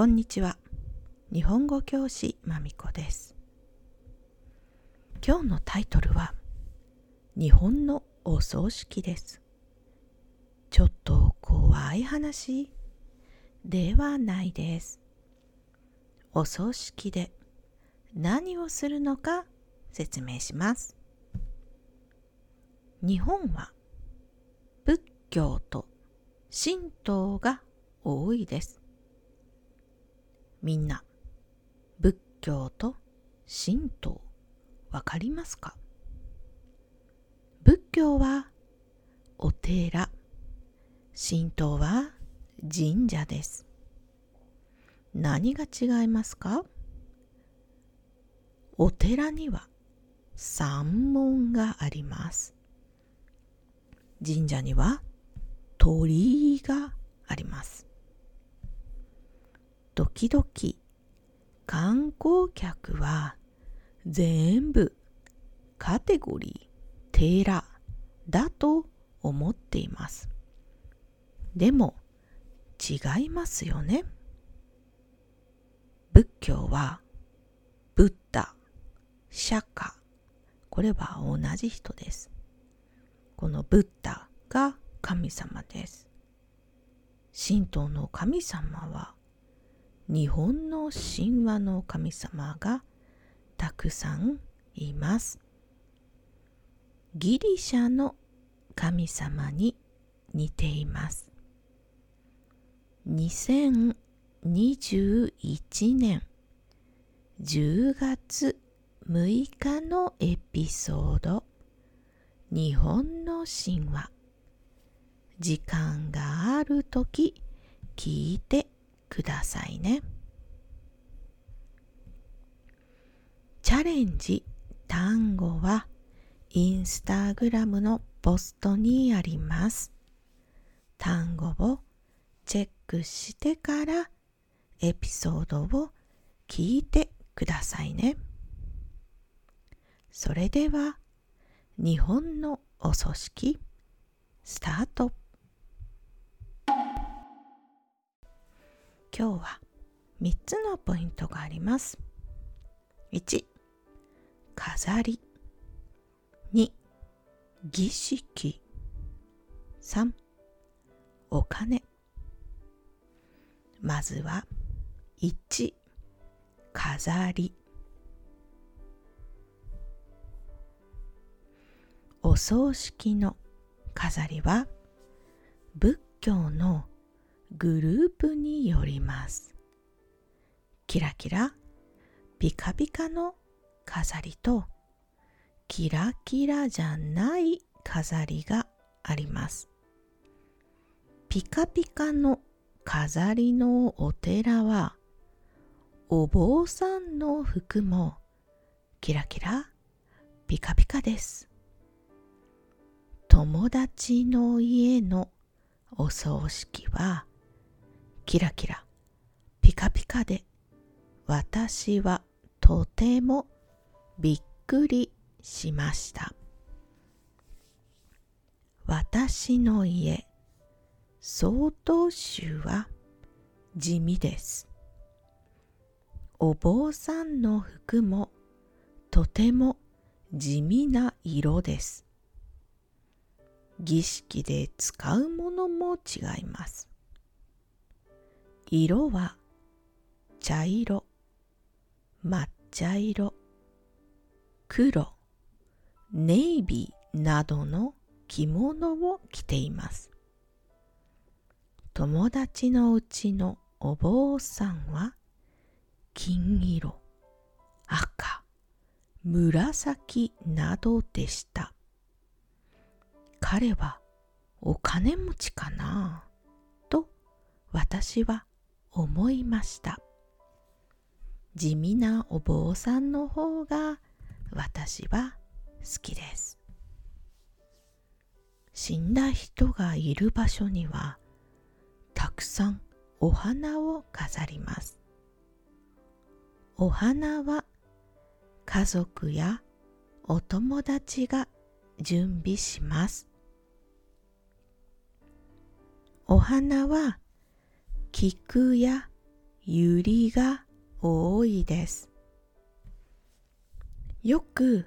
こんにちは。日本語教師まみこです。今日のタイトルは日本のお葬式です。ちょっと怖い話ではないです。お葬式で何をするのか説明します。日本は仏教と神道が多いです。みんな仏教と神道わかりますか？仏教はお寺神道は神社です。何が違いますか？お寺には三門があります。神社には鳥居があります。時々観光客は全部カテゴリー寺だと思っています。でも違いますよね。仏教はブッダ、釈迦、これは同じ人です。このブッダが神様です。神道の神様は日本の神話の神様がたくさんいます。ギリシャの神様に似ています。2021年10月6日のエピソード日本の神話時間があるとき聞いてくださいね。チャレンジ単語はインスタグラムのポストにあります。単語をチェックしてからエピソードを聞いてくださいね。それでは日本のお葬式スタート今日は3つのポイントがあります。1、飾り。2、儀式。3、お金。まずは1、飾り。お葬式の飾りは仏教のグループによります。キラキラ、ピカピカの飾りとキラキラじゃない飾りがあります。ピカピカの飾りのお寺はお坊さんの服もキラキラピカピカです。友達の家のお葬式はキラキラ、ピカピカで、私はとてもびっくりしました。私の家、曹洞宗は地味です。お坊さんの服もとても地味な色です。儀式で使うものも違います。色は茶色、抹茶色、黒、ネイビーなどの着物を着ています。友達のうちのお坊さんは金色、赤、紫などでした。彼はお金持ちかなと私は思いました。地味なお坊さんの方が私は好きです。死んだ人がいる場所にはたくさんお花を飾ります。お花は家族やお友達が準備します。お花は菊やユリが多いです。よく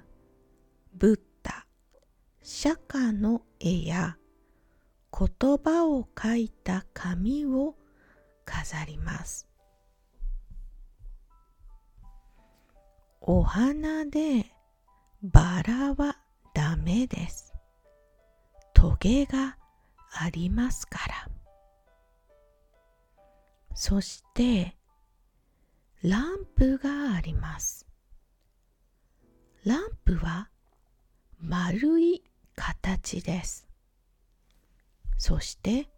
ブッダ、釈迦の絵や言葉を書いた紙を飾ります。お花でバラはダメです。トゲがありますから。そしてランプがあります。ランプは丸い形です。そして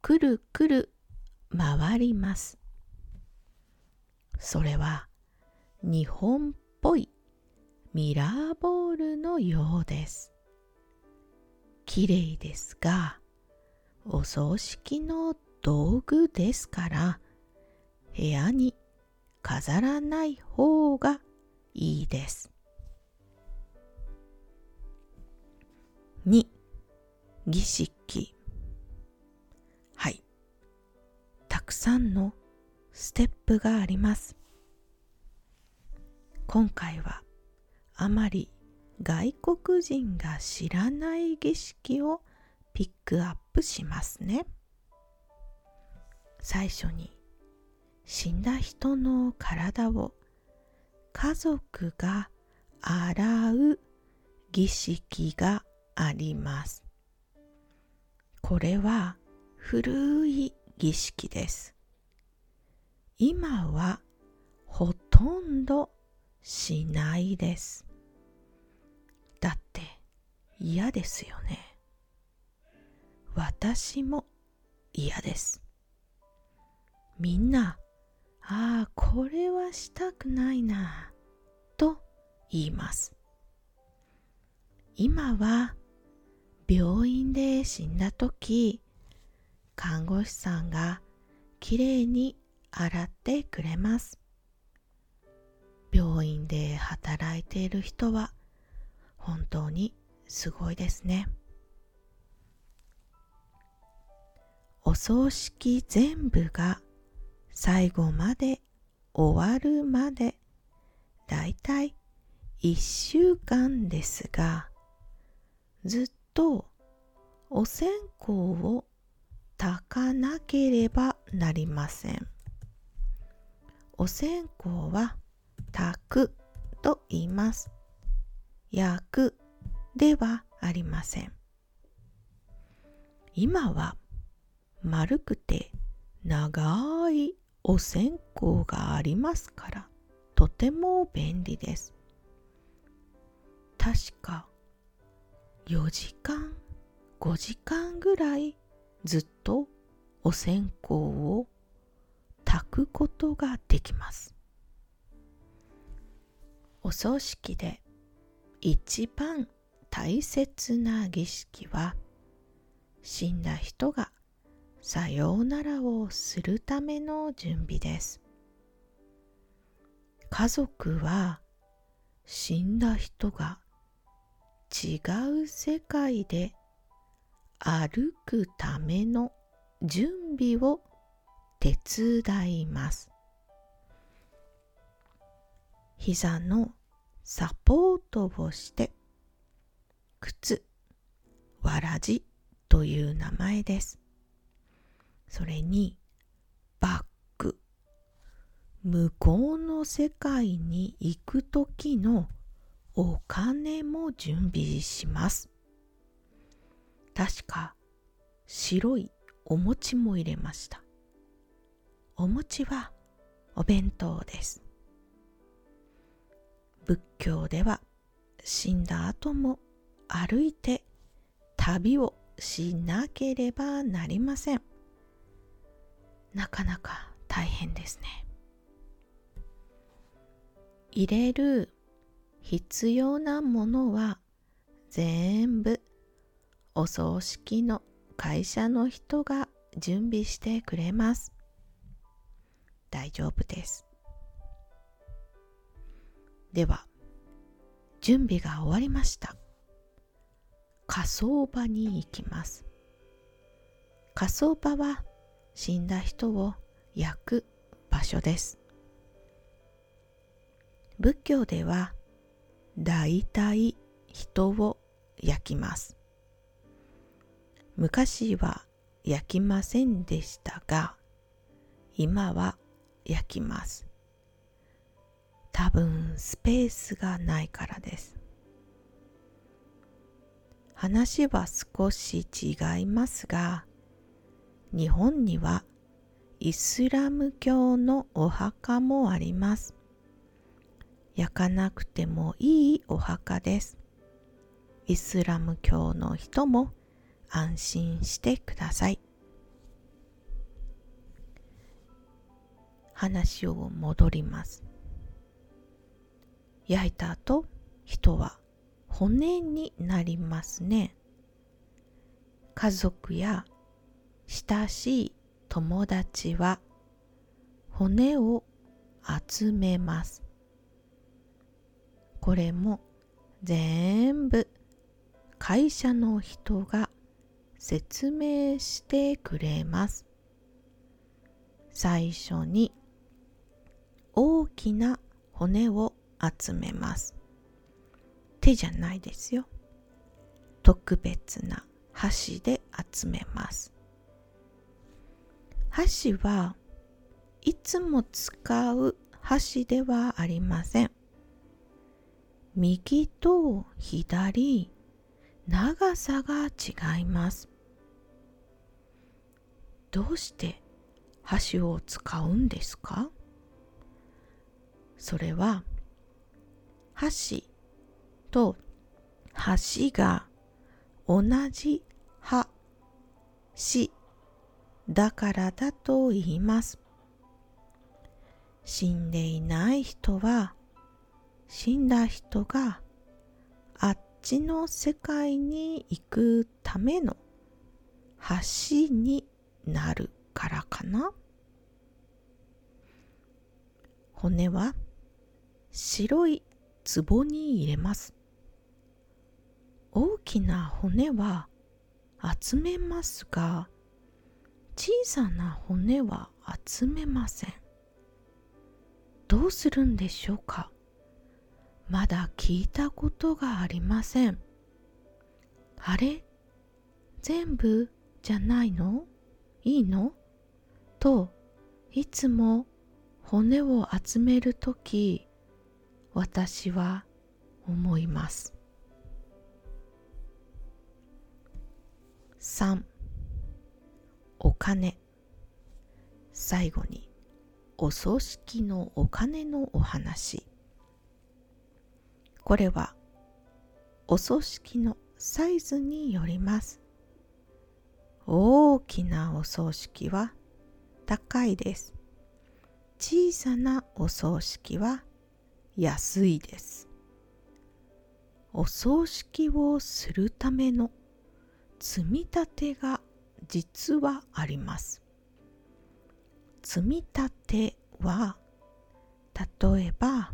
くるくる回ります。それは日本っぽいミラーボールのようです。きれいですが、お葬式の道具ですから、部屋に飾らない方がいいです。2. 儀式はい。たくさんのステップがあります。今回はあまり外国人が知らない儀式をピックアップしますね。最初に死んだ人の体を家族が洗う儀式があります。これは古い儀式です。今はほとんどしないです。だって嫌ですよね。私も嫌です。みんな、ああ、これはしたくないな、と言います。今は病院で死んだ時、看護師さんがきれいに洗ってくれます。病院で働いている人は本当にすごいですね。お葬式全部が最後まで終わるまでだいたい1週間ですがずっとお線香を炊かなければなりません。お線香は炊くと言います。焼くではありません。今は丸くて長いお線香がありますからとても便利です。確か4時間5時間ぐらいずっとお線香を炊くことができます。お葬式で一番大切な儀式は死んだ人がさようならをするための準備です。家族は死んだ人が違う世界で歩くための準備を手伝います。膝のサポートをして靴わらじという名前です。それにバッグ向こうの世界に行く時のお金も準備します。確か白いお餅も入れました。お餅はお弁当です。仏教では死んだ後も歩いて旅をしなければなりません。なかなか大変ですね。入れる必要なものは全部お葬式の会社の人が準備してくれます。大丈夫です。では、準備が終わりました。火葬場に行きます。火葬場は死んだ人を焼く場所です。仏教では大体人を焼きます。昔は焼きませんでしたが、今は焼きます。多分スペースがないからです。話は少し違いますが、日本にはイスラム教のお墓もあります。焼かなくてもいいお墓です。イスラム教の人も安心してください。話を戻ります。焼いた後、人は骨になりますね。家族や親しい友達は骨を集めます。これも全部会社の人が説明してくれます。最初に大きな骨を集めます。手じゃないですよ。特別な箸で集めます。箸はいつも使う箸ではありません。右と左、長さが違います。どうして箸を使うんですか？それは箸と橋が同じ葉しだからだと言います。死んでいない人は死んだ人があっちの世界に行くための橋になるからかな骨は白い壺に入れます。大きな骨は集めますが、小さな骨は集めません。どうするんでしょうか？まだ聞いたことがありません。あれ？全部じゃないの？いいの？といつも骨を集めるとき私は思います。3お金。最後にお葬式のお金のお話。これはお葬式のサイズによります。大きなお葬式は高いです。小さなお葬式は安いです。お葬式をするための積み立てが実はあります。積み立ては例えば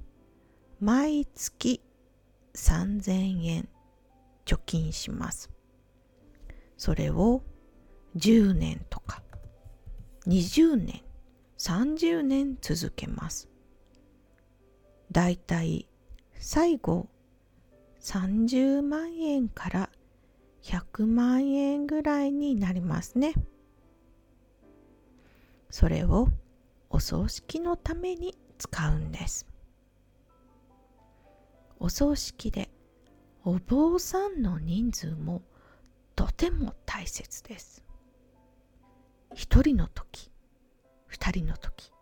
毎月3000円貯金します。それを10年とか20年30年続けます。だいたい最後30万円から100万円ぐらいになりますね。それをお葬式のために使うんです。お葬式でお坊さんの人数もとても大切です。一人の時、二人の時、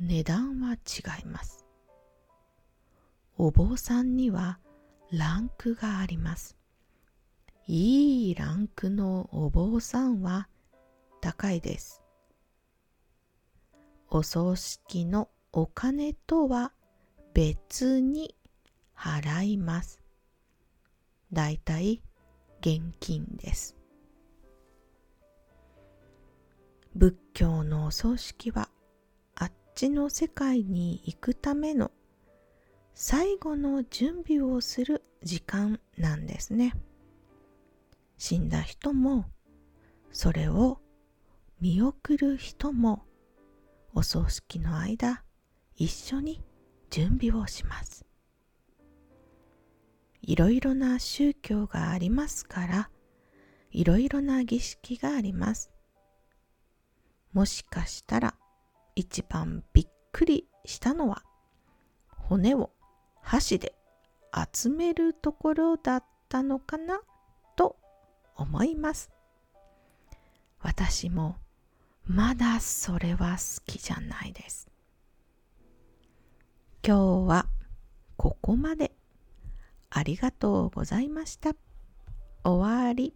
値段は違います。お坊さんにはランクがあります。いいランクのお坊さんは高いです。お葬式のお金とは別に払います。だいたい現金です。仏教のお葬式はあっちの世界に行くための最後の準備をする時間なんですね。死んだ人もそれを見送る人もお葬式の間一緒に準備をします。いろいろな宗教がありますからいろいろな儀式があります。もしかしたら一番びっくりしたのは骨を箸で集めるところだったのかな？思います。私もまだそれは好きじゃないです。今日はここまで。ありがとうございました。終わり。